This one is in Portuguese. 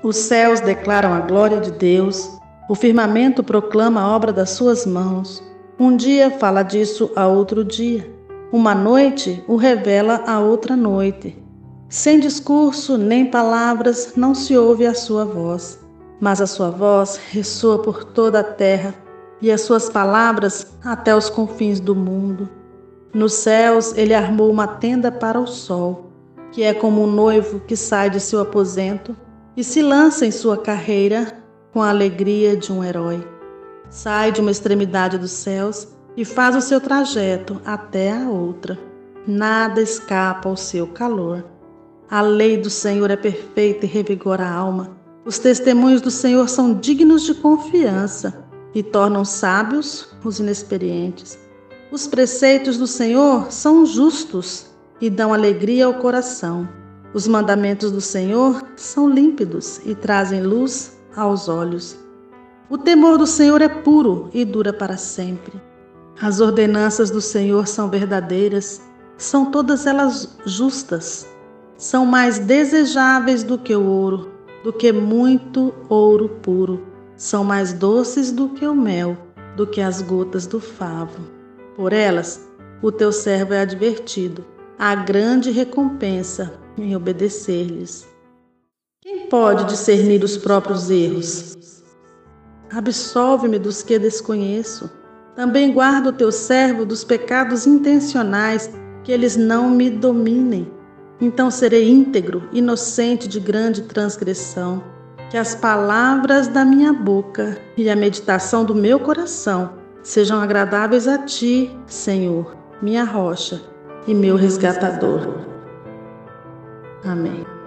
Os céus declaram a glória de Deus, o firmamento proclama a obra das suas mãos. Um dia fala disso a outro dia, uma noite o revela a outra noite. Sem discurso nem palavras não se ouve a sua voz, mas a sua voz ressoa por toda a terra e as suas palavras até os confins do mundo. Nos céus ele armou uma tenda para o sol, que é como um noivo que sai de seu aposento e se lança em sua carreira com a alegria de um herói. Sai de uma extremidade dos céus e faz o seu trajeto até a outra. Nada escapa ao seu calor. A lei do Senhor é perfeita e revigora a alma. Os testemunhos do Senhor são dignos de confiança e tornam sábios os inexperientes. Os preceitos do Senhor são justos e dão alegria ao coração. Os mandamentos do Senhor são límpidos e trazem luz aos olhos. O temor do Senhor é puro e dura para sempre. As ordenanças do Senhor são verdadeiras, são todas elas justas. São mais desejáveis do que o ouro, do que muito ouro puro. São mais doces do que o mel, do que as gotas do favo. Por elas, o teu servo é advertido. Há grande recompensa em obedecer-lhes. Quem pode discernir os próprios erros? Absolve-me dos que desconheço. Também guarda o teu servo dos pecados intencionais, que eles não me dominem. Então serei íntegro, inocente de grande transgressão. Que as palavras da minha boca e a meditação do meu coração sejam agradáveis a ti, Senhor, minha rocha e meu resgatador. Amém.